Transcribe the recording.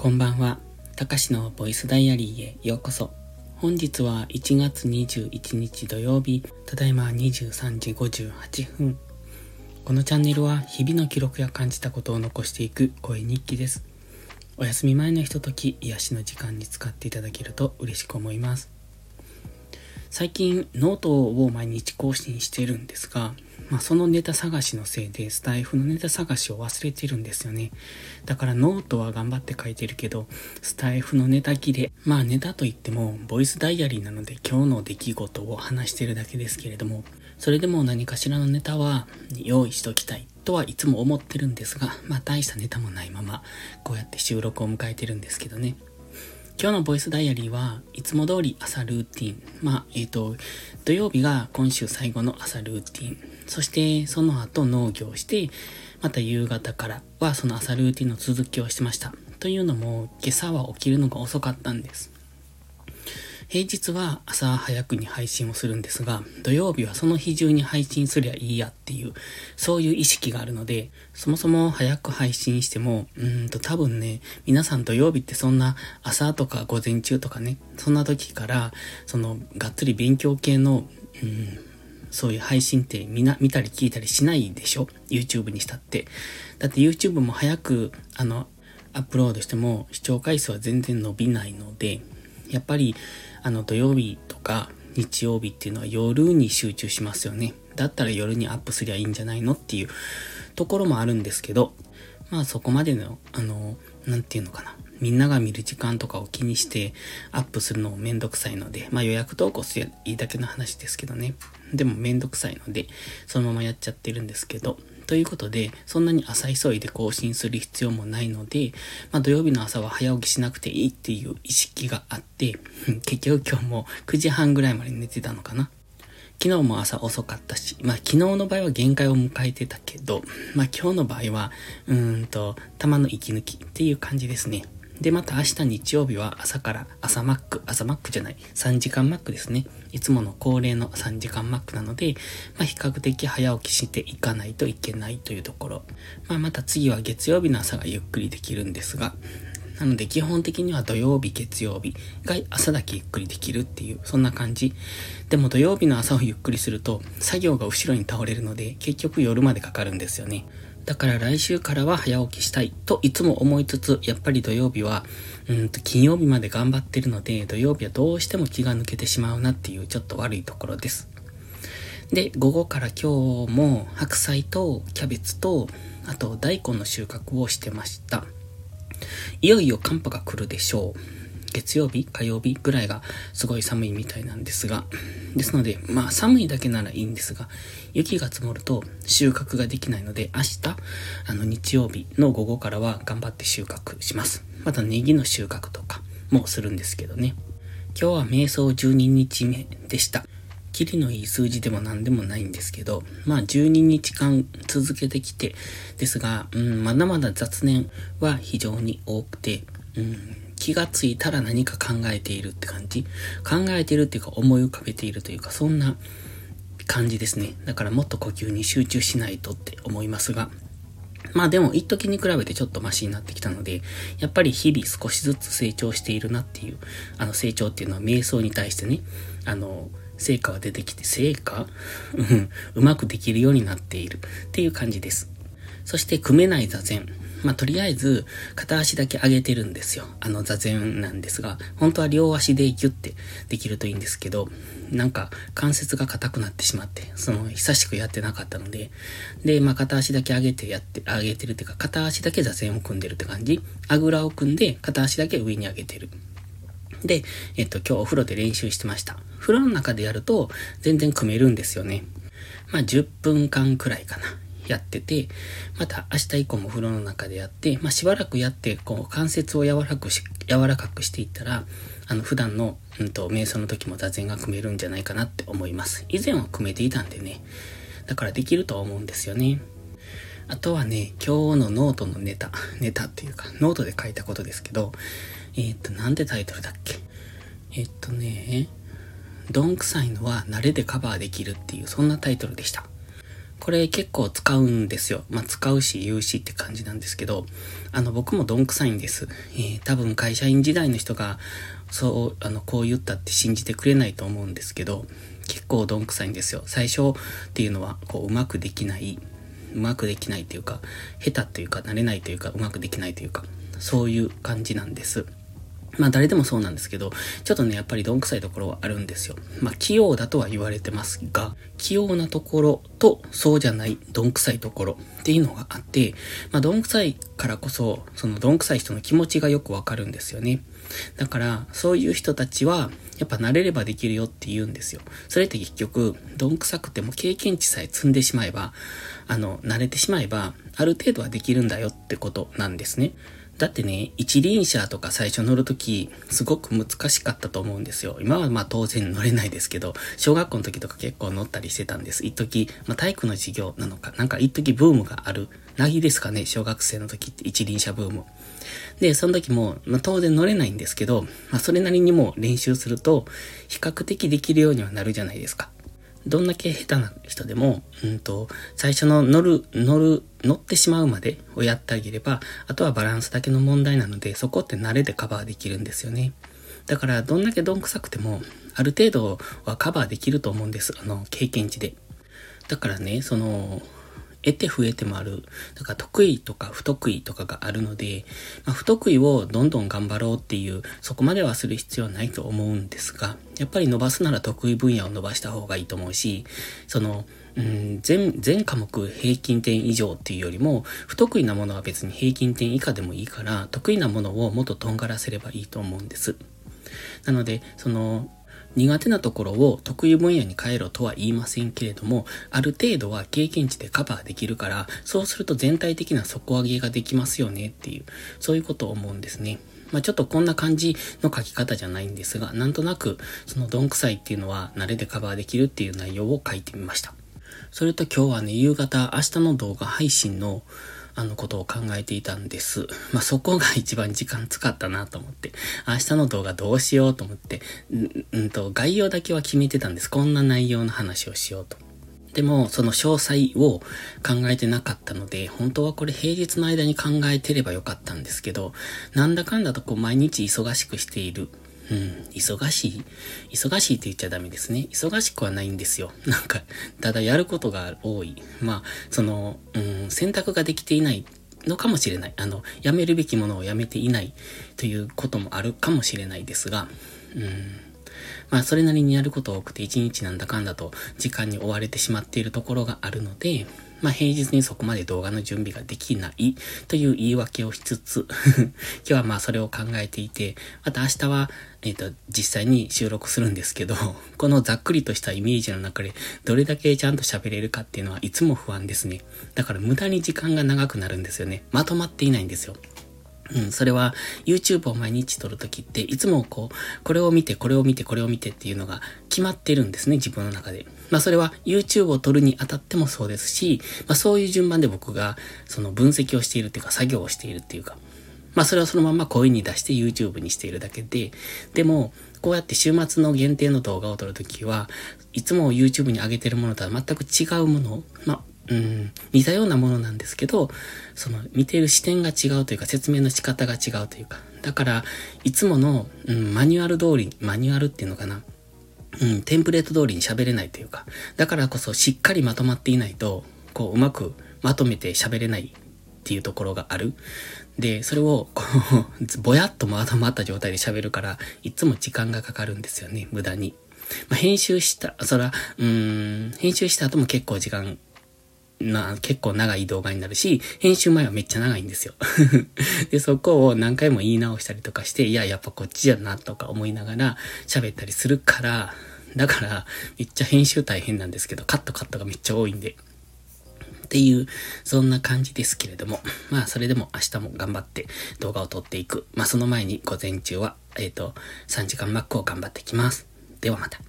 こんばんは。たかしのボイスダイアリーへようこそ。本日は1月21日土曜日、ただいま23時58分。このチャンネルは日々の記録や感じたことを残していく声日記です。お休み前のひととき、癒しの時間に使っていただけると嬉しく思います。最近ノートを毎日更新してるんですが、まあ、そのネタ探しのせいでスタイフのネタ探しを忘れてるんですよね。だからノートは頑張って書いてるけど、スタイフのネタ切れ。まあネタといっても、ボイスダイアリーなので今日の出来事を話してるだけですけれども、それでも何かしらのネタは用意しときたいとはいつも思ってるんですが、まあ大したネタもないまま、こうやって収録を迎えてるんですけどね。今日のボイスダイアリーはいつも通り朝ルーティン。まあ、えっ、ー、と、土曜日が今週最後の朝ルーティン。そしてその後農業して、また夕方からはその朝ルーティンの続きをしてました。というのも今朝は起きるのが遅かったんです。平日は朝早くに配信をするんですが、土曜日はその日中に配信すりゃいいやっていう、そういう意識があるので、そもそも早く配信しても、うんと多分ね、皆さん土曜日ってそんな朝とか午前中とかね、そんな時から、そのがっつり勉強系の、うん、そういう配信ってみな、見たり聞いたりしないでしょ ?YouTube にしたって。だって YouTube も早く、あの、アップロードしても視聴回数は全然伸びないので、やっぱりあの土曜日とか日曜日っていうのは夜に集中しますよね。だったら夜にアップすりゃいいんじゃないのっていうところもあるんですけど、まあそこまでの、あの、なんていうのかな。みんなが見る時間とかを気にしてアップするのもめんどくさいので、まあ予約投稿すりゃいいだけの話ですけどね。でもめんどくさいので、そのままやっちゃってるんですけど、ということで、そんなに朝急いで更新する必要もないので、まあ土曜日の朝は早起きしなくていいっていう意識があって、結局今日も9時半ぐらいまで寝てたのかな。昨日も朝遅かったし、まあ昨日の場合は限界を迎えてたけど、まあ今日の場合は、うーんと、玉の息抜きっていう感じですね。で、また明日日曜日は朝から朝マック、朝マックじゃない、3時間マックですね。いつもの恒例の3時間マックなので、まあ、比較的早起きしていかないといけないというところ。まあ、また次は月曜日の朝がゆっくりできるんですが、なので基本的には土曜日、月曜日が朝だけゆっくりできるっていう、そんな感じ。でも土曜日の朝をゆっくりすると、作業が後ろに倒れるので、結局夜までかかるんですよね。だから来週からは早起きしたいといつも思いつつ、やっぱり土曜日は、うんと金曜日まで頑張ってるので、土曜日はどうしても気が抜けてしまうなっていうちょっと悪いところです。で、午後から今日も白菜とキャベツと、あと大根の収穫をしてました。いよいよ寒波が来るでしょう。月曜日、火曜日ぐらいがすごい寒いみたいなんですが、ですので、まあ寒いだけならいいんですが、雪が積もると収穫ができないので、明日、あの日曜日の午後からは頑張って収穫します。またネギの収穫とかもするんですけどね。今日は瞑想12日目でした。キリのいい数字でも何でもないんですけど、まあ12日間続けてきて、ですが、うん、まだまだ雑念は非常に多くて、うん、気がついたら何か考えているって感じ？考えているっていうか思い浮かべているというか、そんな感じですね。だからもっと呼吸に集中しないとって思いますが、まあでも、一時に比べてちょっとマシになってきたので、やっぱり日々少しずつ成長しているなっていう、あの成長っていうのは瞑想に対してね、あの、成果が出てきて、成果？うん、うまくできるようになっているっていう感じです。そして、組めない座禅。まあ、とりあえず、片足だけ上げてるんですよ。あの座禅なんですが、本当は両足でギュッてできるといいんですけど、なんか関節が硬くなってしまって、その、久しくやってなかったので、で、まあ、片足だけ上げてやって、上げてるっていうか、片足だけ座禅を組んでるって感じ。あぐらを組んで、片足だけ上に上げてる。で、えっと、今日お風呂で練習してました。風呂の中でやると、全然組めるんですよね。まあ、10分間くらいかな。やってて、また明日以降も風呂の中でやって、まあ、しばらくやって、こう関節を柔らかくし、柔らかくしていったら、あの、普段の、うんと、瞑想の時も座禅が組めるんじゃないかなって思います。以前は組めていたんでね。だからできると思うんですよね。あとはね、今日のノートのネタ、ネタっていうか、ノートで書いたことですけど、えー、っと、なんてタイトルだっけ？えー、っとね、どんくさいのは慣れでカバーできるっていう、そんなタイトルでした。これ結構使うんですよ。まあ、使うし言うしって感じなんですけど、あの、僕もどんくさいんです。えー、多分会社員時代の人が、そう、あの、こう言ったって信じてくれないと思うんですけど、結構どんくさいんですよ。最初っていうのは、こう、うまくできない、うまくできないというか、下手というか、慣れないというか、うまくできないというか、そういう感じなんです。まあ誰でもそうなんですけど、ちょっとね、やっぱりどんくさいところはあるんですよ。まあ器用だとは言われてますが、器用なところとそうじゃないどんくさいところっていうのがあって、まあどんくさいからこそ、そのどんくさい人の気持ちがよくわかるんですよね。だから、そういう人たちは、やっぱ慣れればできるよって言うんですよ。それって結局、どんくさくても経験値さえ積んでしまえば、あの、慣れてしまえば、ある程度はできるんだよってことなんですね。だってね、一輪車とか最初乗るとき、すごく難しかったと思うんですよ。今はまあ当然乗れないですけど、小学校の時とか結構乗ったりしてたんです。一時、まあ体育の授業なのか、なんか一時ブームがある。なぎですかね、小学生の時って一輪車ブーム。で、その時も、まあ当然乗れないんですけど、まあそれなりにも練習すると、比較的できるようにはなるじゃないですか。どんだけ下手な人でも、うんと、最初の乗る、乗る、乗ってしまうまでをやってあげれば、あとはバランスだけの問題なので、そこって慣れでカバーできるんですよね。だから、どんだけどんくさくても、ある程度はカバーできると思うんです。あの、経験値で。だからね、その、得て増えてもある。だから得意とか不得意とかがあるので、まあ、不得意をどんどん頑張ろうっていう、そこまではする必要はないと思うんですが、やっぱり伸ばすなら得意分野を伸ばした方がいいと思うし、その、うん、全、全科目平均点以上っていうよりも、不得意なものは別に平均点以下でもいいから、得意なものをもっととんがらせればいいと思うんです。なので、その、苦手なところを得意分野に変えろとは言いませんけれども、ある程度は経験値でカバーできるから、そうすると全体的な底上げができますよねっていう、そういうことを思うんですね。まあちょっとこんな感じの書き方じゃないんですが、なんとなくそのどんくさいっていうのは慣れでカバーできるっていう内容を書いてみました。それと今日はね、夕方明日の動画配信のあのことを考えていたんです。まあ、そこが一番時間使ったなと思って、明日の動画どうしようと思って、ん、んと、概要だけは決めてたんです。こんな内容の話をしようと。でも、その詳細を考えてなかったので、本当はこれ平日の間に考えてればよかったんですけど、なんだかんだとこう毎日忙しくしているうん、忙しい？忙しいって言っちゃダメですね。忙しくはないんですよ。なんか、ただやることが多い。まあ、その、うん、選択ができていないのかもしれない。あの、やめるべきものをやめていないということもあるかもしれないですが、うん、まあ、それなりにやること多くて一日なんだかんだと時間に追われてしまっているところがあるので、まあ平日にそこまで動画の準備ができないという言い訳をしつつ 今日はまあそれを考えていて、また明日は、えっ、ー、と、実際に収録するんですけど、このざっくりとしたイメージの中でどれだけちゃんと喋れるかっていうのはいつも不安ですね。だから無駄に時間が長くなるんですよね。まとまっていないんですよ。うん、それは YouTube を毎日撮るときって、いつもこう、これを見て、これを見て、これを見てっていうのが決まってるんですね、自分の中で。まあそれは YouTube を撮るにあたってもそうですし、まあそういう順番で僕がその分析をしているっていうか、作業をしているっていうか、まあそれはそのまま声に出して YouTube にしているだけで、でも、こうやって週末の限定の動画を撮るときは、いつも YouTube に上げてるものとは全く違うもの、まあうん、似たようなものなんですけど、その見ている視点が違うというか説明の仕方が違うというか、だから、いつもの、うん、マニュアル通り、マニュアルっていうのかな、うん、テンプレート通りに喋れないというか、だからこそしっかりまとまっていないと、こう、うまくまとめて喋れないっていうところがある。で、それを、こう、ぼやっとまとまった状態で喋るから、いつも時間がかかるんですよね、無駄に。まあ、編集した、そら、うーん、編集した後も結構時間な、結構長い動画になるし、編集前はめっちゃ長いんですよ。で、そこを何回も言い直したりとかして、いや、やっぱこっちじゃな、とか思いながら喋ったりするから、だから、めっちゃ編集大変なんですけど、カットカットがめっちゃ多いんで。っていう、そんな感じですけれども、まあ、それでも明日も頑張って動画を撮っていく。まあ、その前に午前中は、えっ、ー、と、3時間マックを頑張ってきます。ではまた。